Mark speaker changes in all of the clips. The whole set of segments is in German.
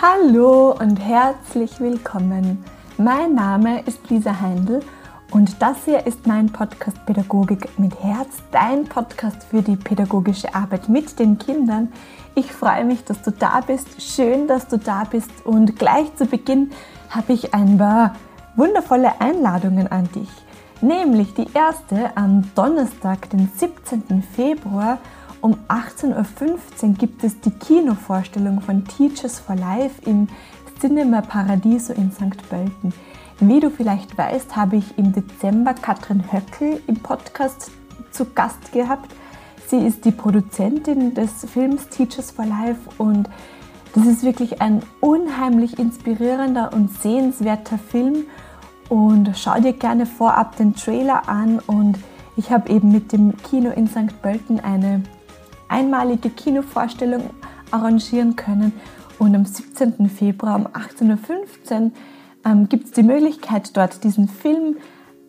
Speaker 1: Hallo und herzlich willkommen. Mein Name ist Lisa Heindl und das hier ist mein Podcast Pädagogik mit Herz, dein Podcast für die pädagogische Arbeit mit den Kindern. Ich freue mich, dass du da bist. Schön, dass du da bist. Und gleich zu Beginn habe ich ein paar wundervolle Einladungen an dich. Nämlich die erste am Donnerstag, den 17. Februar um 18.15 Uhr gibt es die Kinovorstellung von Teachers for Life im Cinema Paradiso in St. Pölten. Wie du vielleicht weißt, habe ich im Dezember Katrin Höckel im Podcast zu Gast gehabt. Sie ist die Produzentin des Films Teachers for Life und das ist wirklich ein unheimlich inspirierender und sehenswerter Film. Und schau dir gerne vorab den Trailer an und ich habe eben mit dem Kino in St. Pölten eine einmalige Kinovorstellung arrangieren können. Und am 17. Februar um 18.15 Uhr ähm, gibt es die Möglichkeit, dort diesen Film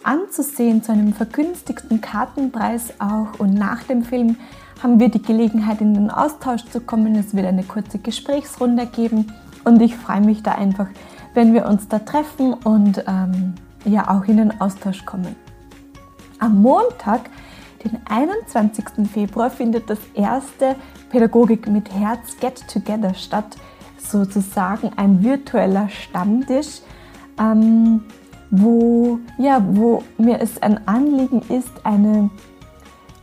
Speaker 1: anzusehen zu einem vergünstigten Kartenpreis auch. Und nach dem Film haben wir die Gelegenheit, in den Austausch zu kommen. Es wird eine kurze Gesprächsrunde geben. Und ich freue mich da einfach, wenn wir uns da treffen und ähm, ja auch in den Austausch kommen. Am Montag den 21. Februar findet das erste Pädagogik mit Herz Get Together statt, sozusagen ein virtueller Stammtisch, ähm, wo, ja, wo mir es ein Anliegen ist, eine,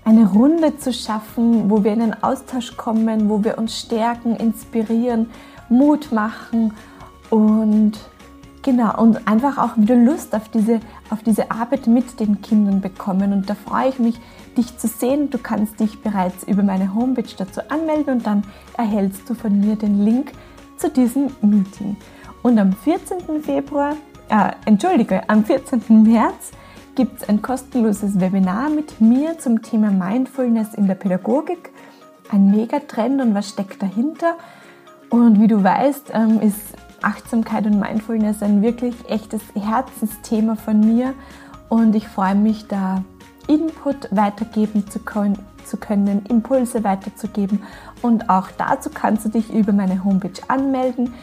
Speaker 1: eine Runde zu schaffen, wo wir in den Austausch kommen, wo wir uns stärken, inspirieren, Mut machen und Genau, und einfach auch wieder Lust auf diese, auf diese Arbeit mit den Kindern bekommen. Und da freue ich mich, dich zu sehen. Du kannst dich bereits über meine Homepage dazu anmelden und dann erhältst du von mir den Link zu diesem Meeting. Und am 14. Februar, äh, entschuldige, am 14. März gibt es ein kostenloses Webinar mit mir zum Thema Mindfulness in der Pädagogik. Ein Megatrend und was steckt dahinter? Und wie du weißt, ähm, ist Achtsamkeit und Mindfulness ein wirklich echtes Herzensthema von mir und ich freue mich da Input weitergeben zu können, zu können, Impulse weiterzugeben und auch dazu kannst du dich über meine Homepage anmelden.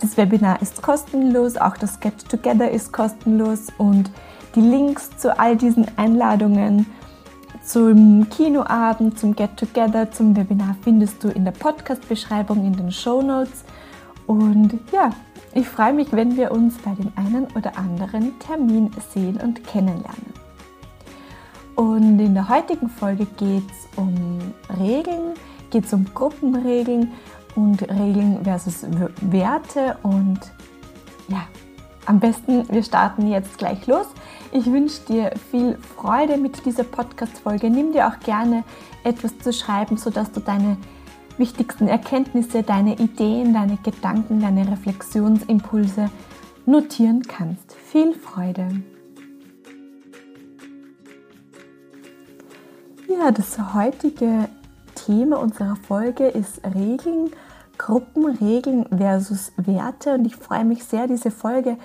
Speaker 1: Das Webinar ist kostenlos, auch das Get Together ist kostenlos und die Links zu all diesen Einladungen zum Kinoabend, zum Get Together, zum Webinar findest du in der Podcast-Beschreibung, in den Show Notes. Und ja, ich freue mich, wenn wir uns bei dem einen oder anderen Termin sehen und kennenlernen. Und in der heutigen Folge geht es um Regeln, geht es um Gruppenregeln und Regeln versus Werte. Und ja, am besten, wir starten jetzt gleich los. Ich wünsche dir viel Freude mit dieser Podcast-Folge. Nimm dir auch gerne etwas zu schreiben, sodass du deine wichtigsten Erkenntnisse, deine Ideen, deine Gedanken, deine Reflexionsimpulse notieren kannst. Viel Freude! Ja, das heutige Thema unserer Folge ist Regeln, Gruppenregeln versus Werte und ich freue mich sehr, diese Folge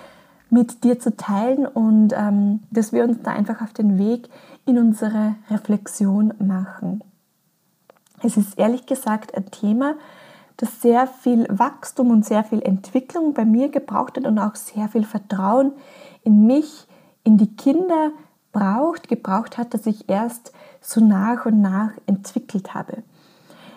Speaker 1: mit dir zu teilen und ähm, dass wir uns da einfach auf den Weg in unsere Reflexion machen. Es ist ehrlich gesagt ein Thema, das sehr viel Wachstum und sehr viel Entwicklung bei mir gebraucht hat und auch sehr viel Vertrauen in mich, in die Kinder braucht, gebraucht hat, dass ich erst so nach und nach entwickelt habe.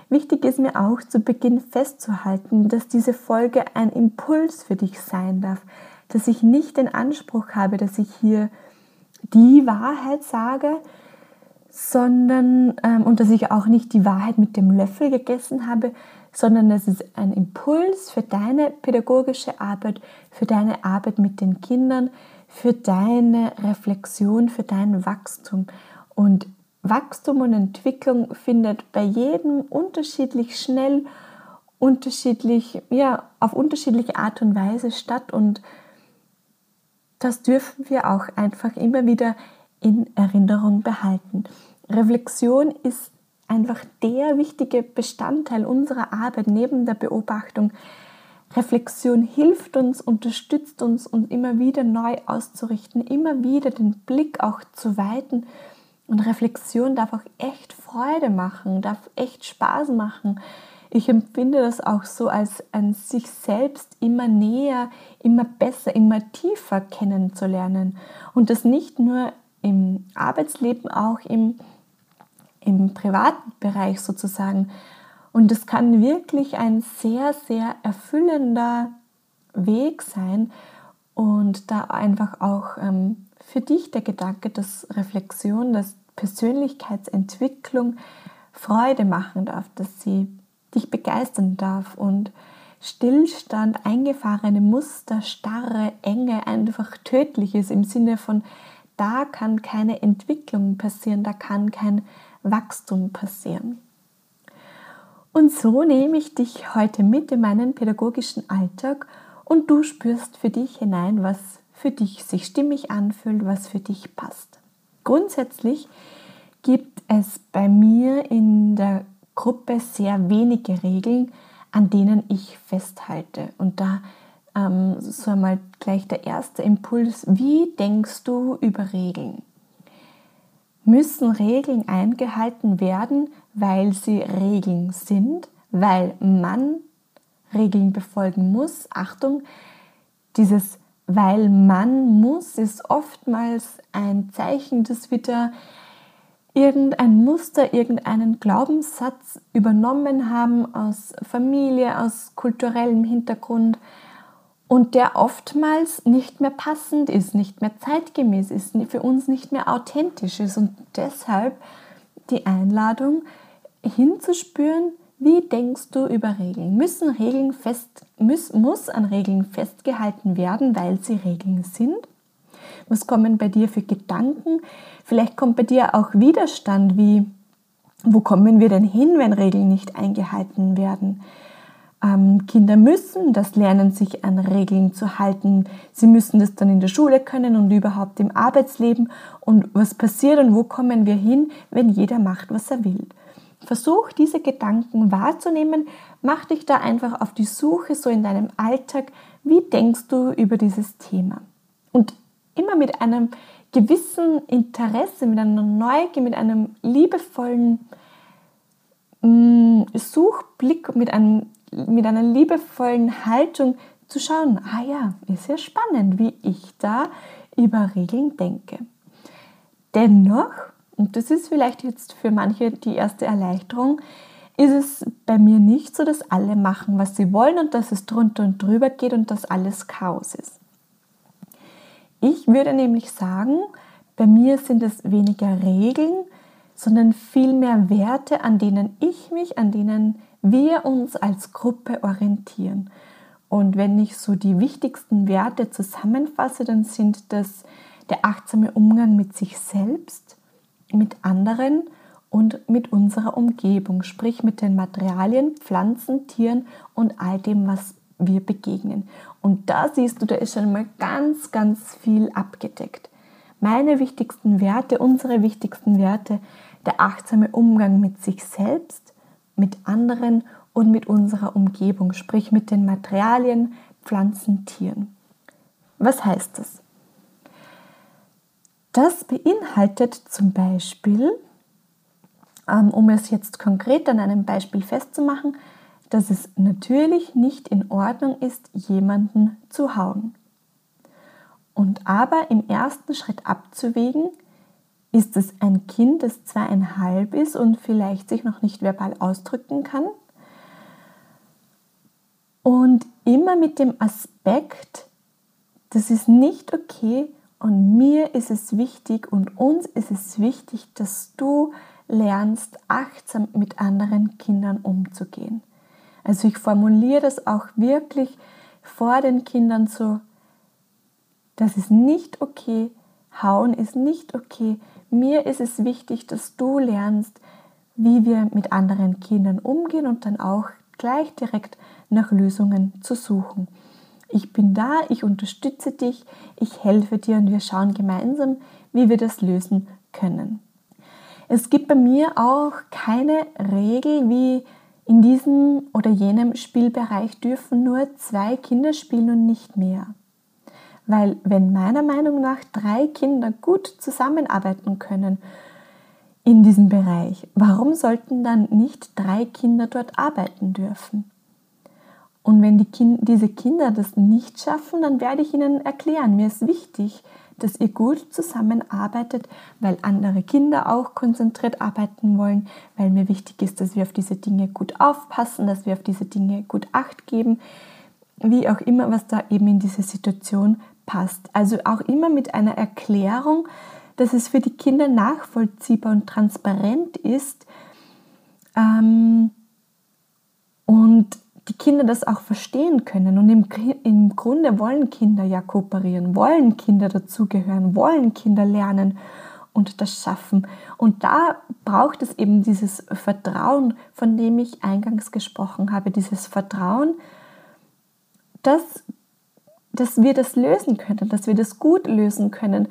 Speaker 1: Wichtig ist mir auch zu Beginn festzuhalten, dass diese Folge ein Impuls für dich sein darf, dass ich nicht den Anspruch habe, dass ich hier die Wahrheit sage, sondern ähm, und dass ich auch nicht die Wahrheit mit dem Löffel gegessen habe, sondern es ist ein Impuls für deine pädagogische Arbeit, für deine Arbeit mit den Kindern, für deine Reflexion, für dein Wachstum. Und Wachstum und Entwicklung findet bei jedem unterschiedlich schnell, unterschiedlich, ja, auf unterschiedliche Art und Weise statt und das dürfen wir auch einfach immer wieder in Erinnerung behalten. Reflexion ist einfach der wichtige Bestandteil unserer Arbeit neben der Beobachtung. Reflexion hilft uns, unterstützt uns, uns immer wieder neu auszurichten, immer wieder den Blick auch zu weiten. Und Reflexion darf auch echt Freude machen, darf echt Spaß machen. Ich empfinde das auch so als ein sich selbst immer näher, immer besser, immer tiefer kennenzulernen. Und das nicht nur im Arbeitsleben, auch im, im privaten Bereich sozusagen. Und es kann wirklich ein sehr, sehr erfüllender Weg sein und da einfach auch ähm, für dich der Gedanke, dass Reflexion, dass Persönlichkeitsentwicklung Freude machen darf, dass sie dich begeistern darf und Stillstand, eingefahrene Muster, starre Enge einfach tödlich ist im Sinne von, da kann keine Entwicklung passieren, da kann kein Wachstum passieren. Und so nehme ich dich heute mit in meinen pädagogischen Alltag und du spürst für dich hinein, was für dich sich stimmig anfühlt, was für dich passt. Grundsätzlich gibt es bei mir in der Gruppe sehr wenige Regeln, an denen ich festhalte. Und da ähm, so einmal gleich der erste Impuls, wie denkst du über Regeln? Müssen Regeln eingehalten werden, weil sie Regeln sind, weil man Regeln befolgen muss? Achtung, dieses weil man muss ist oftmals ein Zeichen, dass wieder irgendein Muster, irgendeinen Glaubenssatz übernommen haben aus Familie, aus kulturellem Hintergrund und der oftmals nicht mehr passend ist, nicht mehr zeitgemäß ist, für uns nicht mehr authentisch ist und deshalb die Einladung hinzuspüren, wie denkst du über Regeln? Müssen Regeln fest, muss, muss an Regeln festgehalten werden, weil sie Regeln sind? Was kommen bei dir für Gedanken? Vielleicht kommt bei dir auch Widerstand, wie wo kommen wir denn hin, wenn Regeln nicht eingehalten werden? Ähm, Kinder müssen das lernen, sich an Regeln zu halten. Sie müssen das dann in der Schule können und überhaupt im Arbeitsleben. Und was passiert und wo kommen wir hin, wenn jeder macht, was er will? Versuch diese Gedanken wahrzunehmen, mach dich da einfach auf die Suche so in deinem Alltag, wie denkst du über dieses Thema? Und immer mit einem gewissen Interesse, mit einer Neugier, mit einem liebevollen mm, Suchblick, mit, einem, mit einer liebevollen Haltung zu schauen, ah ja, ist ja spannend, wie ich da über Regeln denke. Dennoch, und das ist vielleicht jetzt für manche die erste Erleichterung, ist es bei mir nicht so, dass alle machen, was sie wollen und dass es drunter und drüber geht und dass alles Chaos ist. Ich würde nämlich sagen, bei mir sind es weniger Regeln, sondern vielmehr Werte, an denen ich mich, an denen wir uns als Gruppe orientieren. Und wenn ich so die wichtigsten Werte zusammenfasse, dann sind das der achtsame Umgang mit sich selbst, mit anderen und mit unserer Umgebung, sprich mit den Materialien, Pflanzen, Tieren und all dem, was wir begegnen. Und da siehst du, da ist schon mal ganz, ganz viel abgedeckt. Meine wichtigsten Werte, unsere wichtigsten Werte, der achtsame Umgang mit sich selbst, mit anderen und mit unserer Umgebung, sprich mit den Materialien, Pflanzen, Tieren. Was heißt das? Das beinhaltet zum Beispiel, ähm, um es jetzt konkret an einem Beispiel festzumachen, dass es natürlich nicht in Ordnung ist, jemanden zu hauen. Und aber im ersten Schritt abzuwägen, ist es ein Kind, das zweieinhalb ist und vielleicht sich noch nicht verbal ausdrücken kann? Und immer mit dem Aspekt, das ist nicht okay und mir ist es wichtig und uns ist es wichtig, dass du lernst, achtsam mit anderen Kindern umzugehen. Also ich formuliere das auch wirklich vor den Kindern so, das ist nicht okay, hauen ist nicht okay. Mir ist es wichtig, dass du lernst, wie wir mit anderen Kindern umgehen und dann auch gleich direkt nach Lösungen zu suchen. Ich bin da, ich unterstütze dich, ich helfe dir und wir schauen gemeinsam, wie wir das lösen können. Es gibt bei mir auch keine Regel, wie in diesem oder jenem Spielbereich dürfen nur zwei Kinder spielen und nicht mehr. Weil wenn meiner Meinung nach drei Kinder gut zusammenarbeiten können, in diesem Bereich. Warum sollten dann nicht drei Kinder dort arbeiten dürfen? Und wenn die kind, diese Kinder das nicht schaffen, dann werde ich ihnen erklären, mir ist wichtig, dass ihr gut zusammenarbeitet, weil andere Kinder auch konzentriert arbeiten wollen, weil mir wichtig ist, dass wir auf diese Dinge gut aufpassen, dass wir auf diese Dinge gut acht geben, wie auch immer, was da eben in diese Situation passt. Also auch immer mit einer Erklärung, dass es für die Kinder nachvollziehbar und transparent ist ähm, und die Kinder das auch verstehen können. Und im, im Grunde wollen Kinder ja kooperieren, wollen Kinder dazugehören, wollen Kinder lernen und das schaffen. Und da braucht es eben dieses Vertrauen, von dem ich eingangs gesprochen habe, dieses Vertrauen, dass, dass wir das lösen können, dass wir das gut lösen können,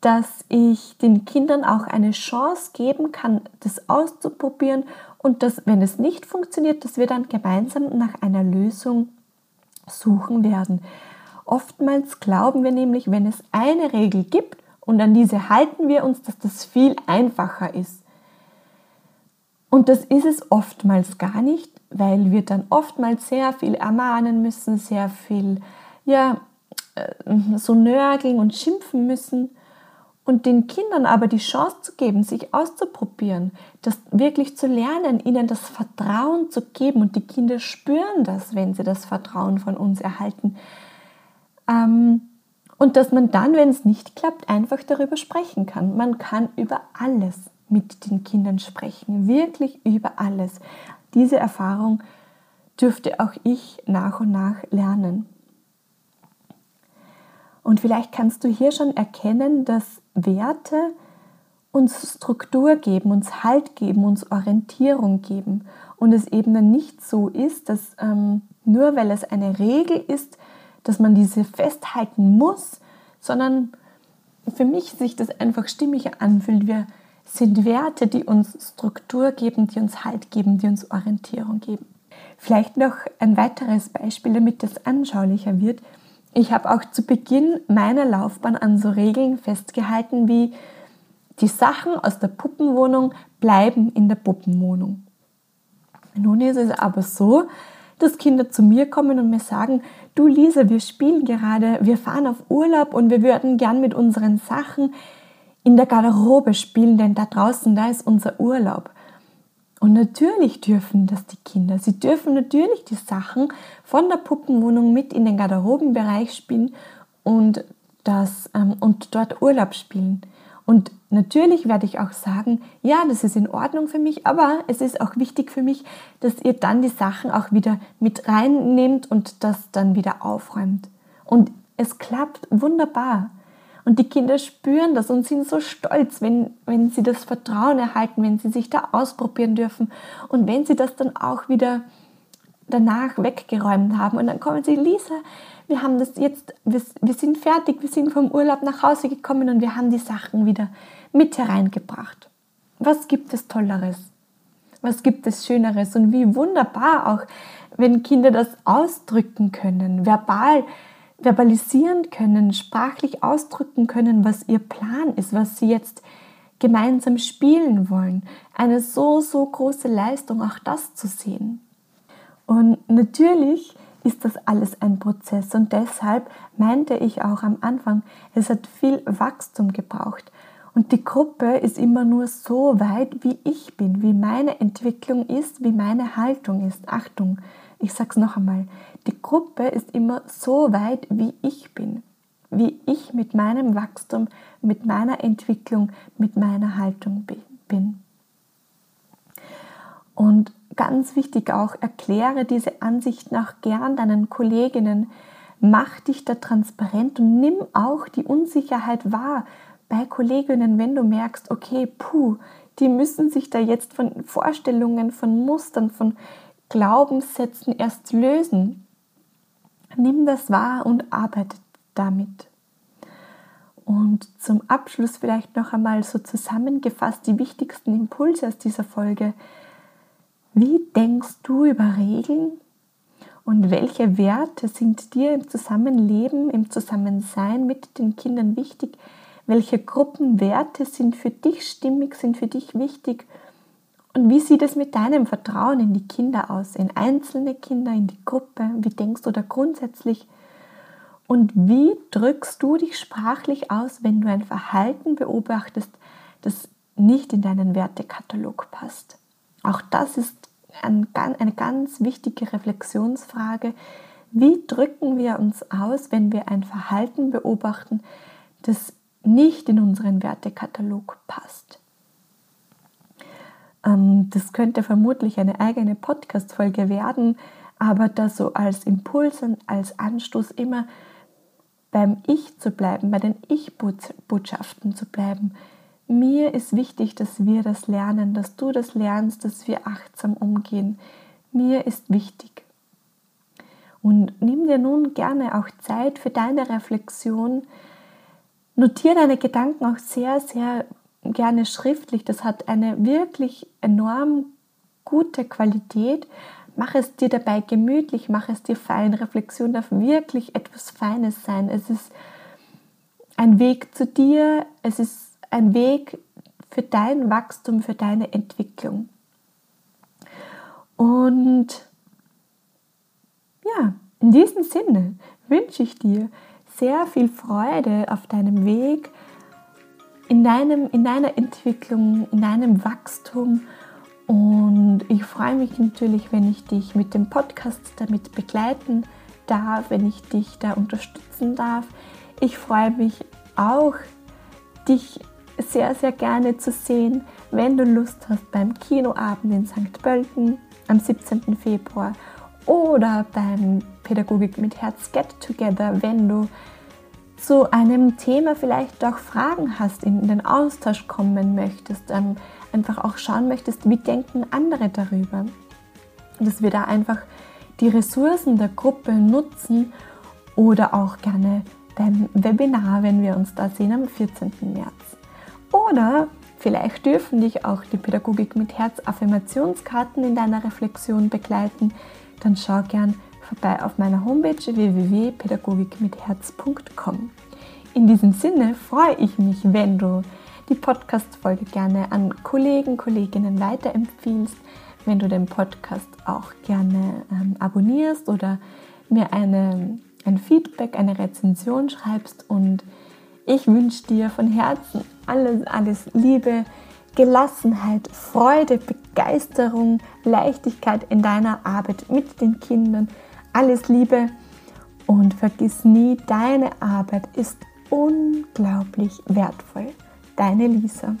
Speaker 1: dass ich den Kindern auch eine Chance geben kann, das auszuprobieren und dass, wenn es nicht funktioniert, dass wir dann gemeinsam nach einer Lösung suchen werden. Oftmals glauben wir nämlich, wenn es eine Regel gibt und an diese halten wir uns, dass das viel einfacher ist. Und das ist es oftmals gar nicht, weil wir dann oftmals sehr viel ermahnen müssen, sehr viel ja, äh, so nörgeln und schimpfen müssen und den Kindern aber die Chance zu geben, sich auszuprobieren, das wirklich zu lernen, ihnen das Vertrauen zu geben und die Kinder spüren das, wenn sie das Vertrauen von uns erhalten. Ähm, und dass man dann, wenn es nicht klappt, einfach darüber sprechen kann. Man kann über alles mit den Kindern sprechen, wirklich über alles. Diese Erfahrung dürfte auch ich nach und nach lernen. Und vielleicht kannst du hier schon erkennen, dass Werte uns Struktur geben, uns Halt geben, uns Orientierung geben. Und es eben dann nicht so ist, dass ähm, nur weil es eine Regel ist, dass man diese festhalten muss, sondern für mich sich das einfach stimmiger anfühlt. Wir sind Werte, die uns Struktur geben, die uns Halt geben, die uns Orientierung geben. Vielleicht noch ein weiteres Beispiel, damit das anschaulicher wird. Ich habe auch zu Beginn meiner Laufbahn an so Regeln festgehalten wie die Sachen aus der Puppenwohnung bleiben in der Puppenwohnung. Nun ist es aber so, dass Kinder zu mir kommen und mir sagen, du Lisa, wir spielen gerade, wir fahren auf Urlaub und wir würden gern mit unseren Sachen in der Garderobe spielen, denn da draußen, da ist unser Urlaub. Und natürlich dürfen das die Kinder. Sie dürfen natürlich die Sachen von der Puppenwohnung mit in den Garderobenbereich spielen und, das, ähm, und dort Urlaub spielen. Und natürlich werde ich auch sagen, ja, das ist in Ordnung für mich, aber es ist auch wichtig für mich, dass ihr dann die Sachen auch wieder mit reinnehmt und das dann wieder aufräumt. Und es klappt wunderbar. Und die Kinder spüren das und sind so stolz, wenn, wenn sie das Vertrauen erhalten, wenn sie sich da ausprobieren dürfen und wenn sie das dann auch wieder danach weggeräumt haben. Und dann kommen sie, Lisa, wir haben das jetzt, wir, wir sind fertig, wir sind vom Urlaub nach Hause gekommen und wir haben die Sachen wieder mit hereingebracht. Was gibt es Tolleres? Was gibt es Schöneres? Und wie wunderbar auch, wenn Kinder das ausdrücken können, verbal verbalisieren können, sprachlich ausdrücken können, was ihr Plan ist, was sie jetzt gemeinsam spielen wollen. Eine so, so große Leistung, auch das zu sehen. Und natürlich ist das alles ein Prozess und deshalb meinte ich auch am Anfang, es hat viel Wachstum gebraucht. Und die Gruppe ist immer nur so weit, wie ich bin, wie meine Entwicklung ist, wie meine Haltung ist. Achtung, ich sage es noch einmal, die Gruppe ist immer so weit, wie ich bin, wie ich mit meinem Wachstum, mit meiner Entwicklung, mit meiner Haltung bin. Und ganz wichtig auch, erkläre diese Ansicht nach gern deinen Kolleginnen, mach dich da transparent und nimm auch die Unsicherheit wahr bei Kolleginnen, wenn du merkst, okay, puh, die müssen sich da jetzt von Vorstellungen, von Mustern, von Glaubenssätzen erst lösen. Nimm das wahr und arbeite damit. Und zum Abschluss vielleicht noch einmal so zusammengefasst die wichtigsten Impulse aus dieser Folge. Wie denkst du über Regeln und welche Werte sind dir im Zusammenleben, im Zusammensein mit den Kindern wichtig? Welche Gruppenwerte sind für dich stimmig, sind für dich wichtig? Und wie sieht es mit deinem Vertrauen in die Kinder aus, in einzelne Kinder, in die Gruppe? Wie denkst du da grundsätzlich? Und wie drückst du dich sprachlich aus, wenn du ein Verhalten beobachtest, das nicht in deinen Wertekatalog passt? Auch das ist eine ganz wichtige Reflexionsfrage. Wie drücken wir uns aus, wenn wir ein Verhalten beobachten, das nicht in unseren Wertekatalog passt? Ähm, das könnte vermutlich eine eigene Podcast-Folge werden, aber da so als Impuls und als Anstoß immer beim Ich zu bleiben, bei den Ich-Botschaften zu bleiben. Mir ist wichtig, dass wir das lernen, dass du das lernst, dass wir achtsam umgehen. Mir ist wichtig. Und nimm dir nun gerne auch Zeit für deine Reflexion. Notiere deine Gedanken auch sehr, sehr gerne schriftlich. Das hat eine wirklich enorm gute Qualität. Mach es dir dabei gemütlich, mach es dir fein. Reflexion darf wirklich etwas Feines sein. Es ist ein Weg zu dir, es ist ein Weg für dein Wachstum, für deine Entwicklung. Und ja, in diesem Sinne wünsche ich dir sehr viel Freude auf deinem Weg, in, deinem, in deiner Entwicklung, in deinem Wachstum und ich freue mich natürlich, wenn ich dich mit dem Podcast damit begleiten darf, wenn ich dich da unterstützen darf. Ich freue mich auch, dich sehr, sehr gerne zu sehen, wenn du Lust hast beim Kinoabend in St. Pölten am 17. Februar oder beim Pädagogik mit Herz Get Together, wenn du zu einem Thema vielleicht auch Fragen hast, in den Austausch kommen möchtest. Ähm, einfach auch schauen möchtest, wie denken andere darüber. Dass wir da einfach die Ressourcen der Gruppe nutzen oder auch gerne beim Webinar, wenn wir uns da sehen am 14. März. Oder vielleicht dürfen dich auch die Pädagogik mit Herz Affirmationskarten in deiner Reflexion begleiten. Dann schau gern vorbei auf meiner Homepage www.pädagogikmitherz.com. In diesem Sinne freue ich mich, wenn du die Podcast-Folge gerne an Kollegen, Kolleginnen weiterempfiehlst, wenn du den Podcast auch gerne ähm, abonnierst oder mir eine, ein Feedback, eine Rezension schreibst. Und ich wünsche dir von Herzen alles, alles Liebe, Gelassenheit, Freude, Begeisterung, Leichtigkeit in deiner Arbeit mit den Kindern. Alles Liebe und vergiss nie, deine Arbeit ist unglaublich wertvoll. Deine Lisa.